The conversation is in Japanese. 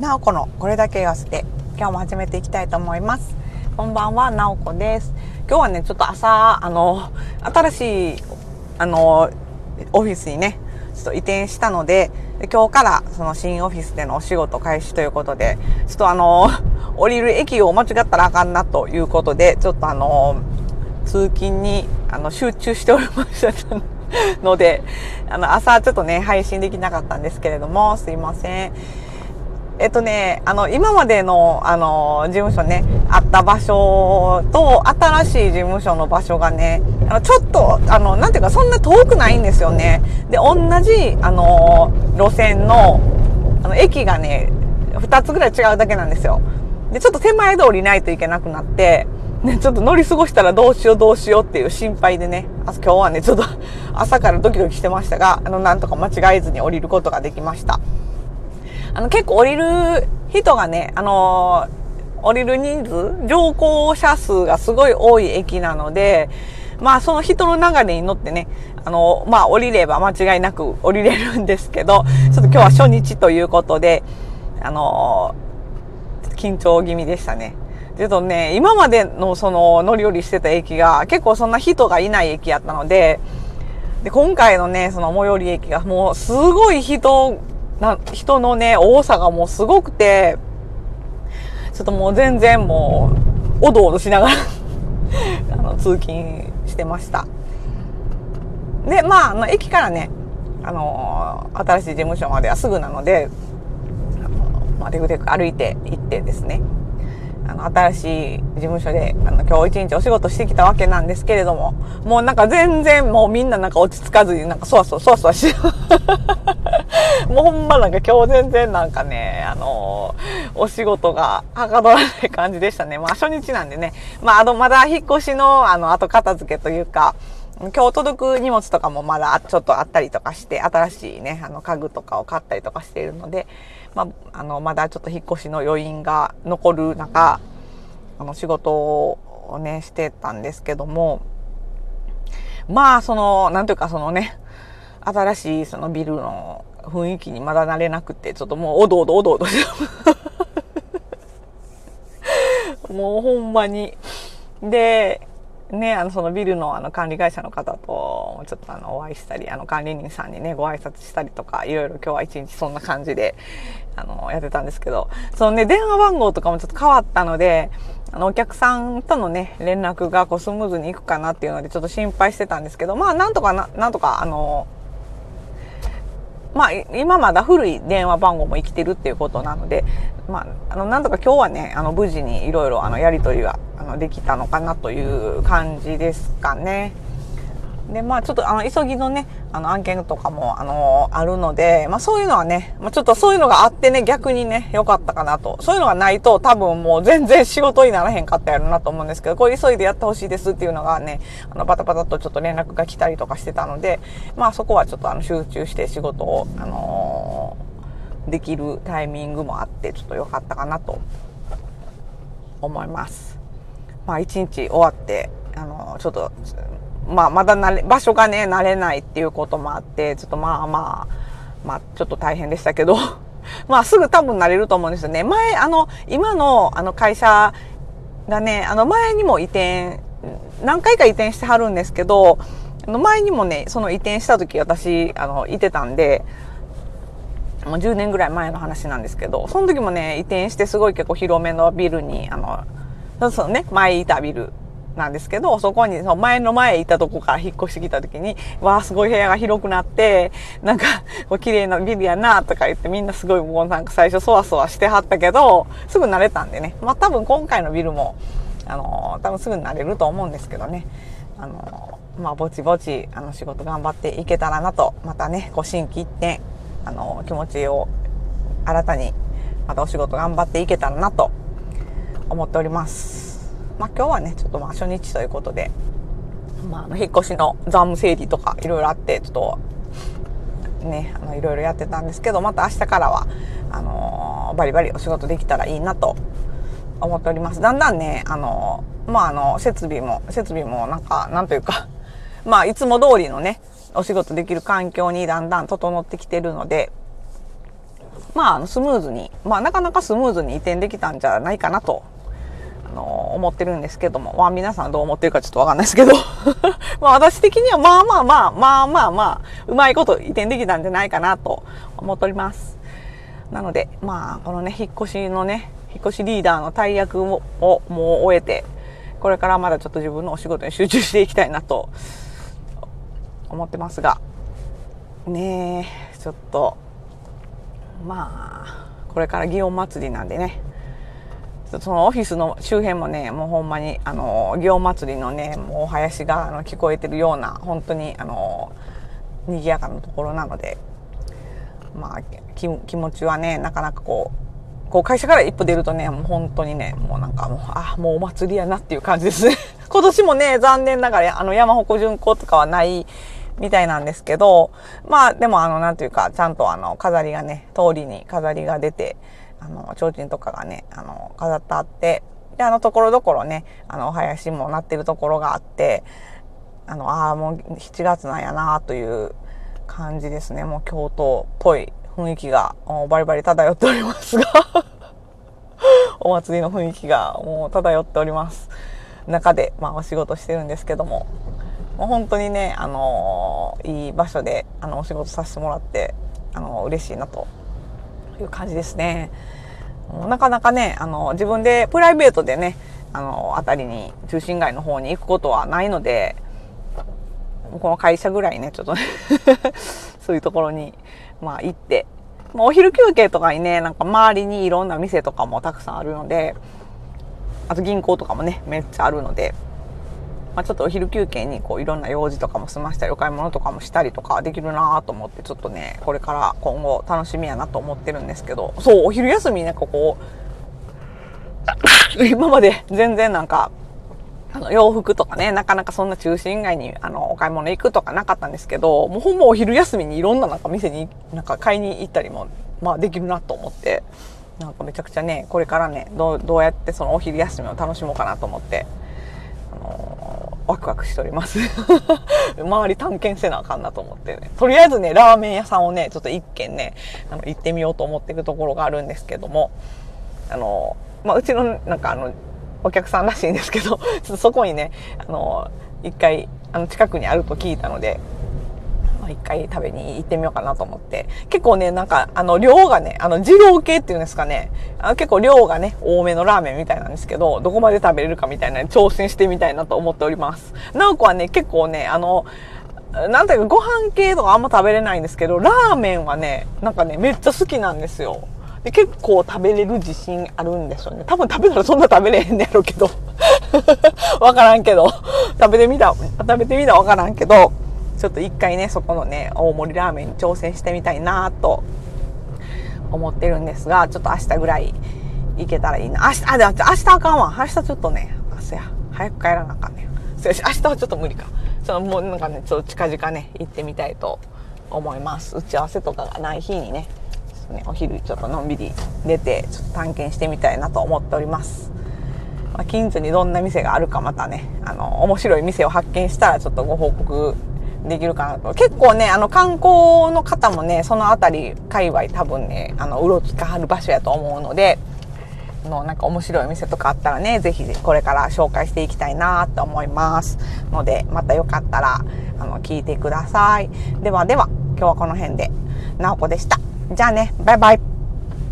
なおこのこれだけ言わせて今日も始めていきたいと思いますこんばんはなおこです今日はねちょっと朝あの新しいあのオフィスにねちょっと移転したので今日からその新オフィスでのお仕事開始ということでちょっとあの降りる駅を間違ったらあかんなということでちょっとあの通勤にあの集中しておりましたので、あの、朝ちょっとね、配信できなかったんですけれども、すいません。えっとね、あの、今までの、あの、事務所ね、あった場所と、新しい事務所の場所がね、あの、ちょっと、あの、なんていうか、そんな遠くないんですよね。で、同じ、あの、路線の、あの、駅がね、二つぐらい違うだけなんですよ。で、ちょっと手前で降りないといけなくなって、ね、ちょっと乗り過ごしたらどうしようどうしようっていう心配でね、今日はね、ちょっと朝からドキドキしてましたが、あの、なんとか間違えずに降りることができました。あの、結構降りる人がね、あの降りる人数、乗降者数がすごい多い駅なので、まあその人の流れに乗ってね、あの、まあ降りれば間違いなく降りれるんですけど、ちょっと今日は初日ということで、あの緊張気味でしたね。ちょっとね、今までのその乗り降りしてた駅が結構そんな人がいない駅やったので、で、今回のね、その最寄り駅がもうすごい人、な、人のね、多さがもうすごくて、ちょっともう全然もう、おどおどしながら あの、通勤してました。で、まあ、あの、駅からね、あの新しい事務所まではすぐなので、あのまあ、テクテク歩いて行ってですね、あの、新しい事務所で、あの、今日一日お仕事してきたわけなんですけれども、もうなんか全然もうみんななんか落ち着かずになんかそわそわそわそわし、もうほんまなんか今日全然なんかね、あのー、お仕事がはかどらない感じでしたね。まあ初日なんでね、まああの、まだ引っ越しのあの、後片付けというか、今日届く荷物とかもまだちょっとあったりとかして、新しいね、あの家具とかを買ったりとかしているので、まあ、あの、まだちょっと引っ越しの余韻が残る中、あの、仕事をね、してたんですけども、まあ、その、なんというかそのね、新しいそのビルの雰囲気にまだ慣れなくて、ちょっともうおどおどおどおど もうほんまに。で、ね、あの、そのビルのあの管理会社の方と、ちょっとあの、お会いしたり、あの、管理人さんにね、ご挨拶したりとか、いろいろ今日は一日そんな感じで、あの、やってたんですけど、そのね、電話番号とかもちょっと変わったので、あの、お客さんとのね、連絡がこうスムーズにいくかなっていうので、ちょっと心配してたんですけど、まあ、なんとかな、なんとか、あの、まあ、今まだ古い電話番号も生きてるっていうことなので、まあ、あの、なんとか今日はね、あの、無事にいろいろ、あの、やりとりは、あの、できたのかなという感じですかね。で、まあ、ちょっと、あの、急ぎのね、あの、案件とかも、あの、あるので、まあ、そういうのはね、まあ、ちょっとそういうのがあってね、逆にね、良かったかなと。そういうのがないと、多分もう全然仕事にならへんかったやろなと思うんですけど、これ急いでやってほしいですっていうのがね、あの、バタバタとちょっと連絡が来たりとかしてたので、まあ、そこはちょっとあの、集中して仕事を、あのー、できるタイミングもあって、ちょっと良かったかなと思います。まあ、一日終わって、あの、ちょっと、まあ、まだ慣れ、場所がね、慣れないっていうこともあって、ちょっとまあまあ、まあ、ちょっと大変でしたけど、まあ、すぐ多分慣れると思うんですよね。前、あの、今の、あの、会社がね、あの、前にも移転、何回か移転してはるんですけど、あの、前にもね、その移転した時、私、あの、いてたんで、もう10年ぐらい前の話なんですけど、その時もね、移転してすごい結構広めのビルに、あの、そうそうね、前いたビルなんですけど、そこに、その前の前行ったとこから引っ越してきた時に、わあ、すごい部屋が広くなって、なんか、こう綺麗なビルやな、とか言ってみんなすごいもうなんか最初そわそわしてはったけど、すぐ慣れたんでね。まあ多分今回のビルも、あの、多分すぐ慣れると思うんですけどね。あの、まあぼちぼち、あの仕事頑張っていけたらなと、またね、こう心機一転、あの、気持ちを新たに、またお仕事頑張っていけたらなと思っております。まあ今日はね、ちょっとまあ初日ということで、まああの、引っ越しの残務整理とかいろいろあって、ちょっと、ね、あの、いろいろやってたんですけど、また明日からは、あのー、バリバリお仕事できたらいいなと思っております。だんだんね、あのー、まああの、設備も、設備もなんか、なんというか、まあいつも通りのね、お仕事できる環境にだんだん整ってきてるので、まあ、スムーズに、まあ、なかなかスムーズに移転できたんじゃないかなと、の思ってるんですけども、まあ、皆さんどう思ってるかちょっとわかんないですけど、まあ、私的には、まあまあまあ、まあまあまあ、うまいこと移転できたんじゃないかなと思っております。なので、まあ、このね、引っ越しのね、引っ越しリーダーの大役をもう終えて、これからまだちょっと自分のお仕事に集中していきたいなと思ってますが、ねえ、ちょっと、まあ、これから祇園祭りなんでね、そのオフィスの周辺もね、もうほんまに、あの、祇園祭りのね、もうお囃子があの聞こえてるような、本当に、あの、賑やかなところなので、まあ、気持ちはね、なかなかこう、こう会社から一歩出るとね、もう本当にね、もうなんかもう、あ、もうお祭りやなっていう感じですね。今年もね、残念ながら、あの、山鉾巡行とかはないみたいなんですけど、まあ、でもあの、なんていうか、ちゃんとあの、飾りがね、通りに飾りが出て、あの、提灯とかがね、あの、飾ってあって、で、あの、ところどころね、あの、お囃子も鳴ってるところがあって、あの、ああ、もう7月なんやなという感じですね。もう京都っぽい雰囲気がバリバリ漂っておりますが お祭りの雰囲気がもう漂っております。中で、まあ、お仕事してるんですけども、もう本当にね、あのー、いい場所で、あの、お仕事させてもらって、あのー、嬉しいなという感じですね。なかなかね、あの、自分でプライベートでね、あの、あたりに、中心街の方に行くことはないので、この会社ぐらいね、ちょっとね そういうところに、まあ行って、まあ、お昼休憩とかにね、なんか周りにいろんな店とかもたくさんあるので、あと銀行とかもね、めっちゃあるので、まあ、ちょっとお昼休憩にこういろんな用事とかも済ましたりお買い物とかもしたりとかできるなと思ってちょっとねこれから今後楽しみやなと思ってるんですけどそうお昼休みなんかこう今まで全然なんかあの洋服とかねなかなかそんな中心街にあのお買い物行くとかなかったんですけどもうほんまお昼休みにいろんななんか店になんか買いに行ったりもまあできるなと思ってなんかめちゃくちゃねこれからねどうやってそのお昼休みを楽しもうかなと思ってあのワクワクしております 周り探検せなあかんなと思ってね。とりあえずね、ラーメン屋さんをね、ちょっと一軒ね、あの行ってみようと思ってるところがあるんですけども、あの、まあ、うちの、なんかあの、お客さんらしいんですけど、ちょっとそこにね、あの、一回、あの、近くにあると聞いたので、一回食べに行ってみようかなと思って。結構ね、なんか、あの、量がね、あの、二郎系っていうんですかね、あの結構量がね、多めのラーメンみたいなんですけど、どこまで食べれるかみたいな挑戦してみたいなと思っております。なおこはね、結構ね、あの、なんていうかご飯系とかあんま食べれないんですけど、ラーメンはね、なんかね、めっちゃ好きなんですよ。で結構食べれる自信あるんですよね。多分食べたらそんな食べれへんねやろうけど。わからんけど。食べてみた、食べてみたわからんけど。ちょっと一回ねそこのね大盛りラーメンに挑戦してみたいなと思ってるんですがちょっと明日ぐらい行けたらいいな。明日あでも明日あかんわ。明日ちょっとね明日や。早く帰らなあかんね。明日はちょっと無理か。そのもうなんかねちょっと近々ね行ってみたいと思います。打ち合わせとかがない日にねねお昼ちょっとのんびり出てちょっと探検してみたいなと思っております。ま近所にどんな店があるかまたねあの面白い店を発見したらちょっとご報告できるかなと。結構ね、あの観光の方もね、その辺り、界隈多分ね、あの、うろつかはる場所やと思うので、のなんか面白いお店とかあったらね、ぜひこれから紹介していきたいなと思います。ので、またよかったら、あの、聞いてください。ではでは、今日はこの辺で、なおこでした。じゃあね、バイバイ。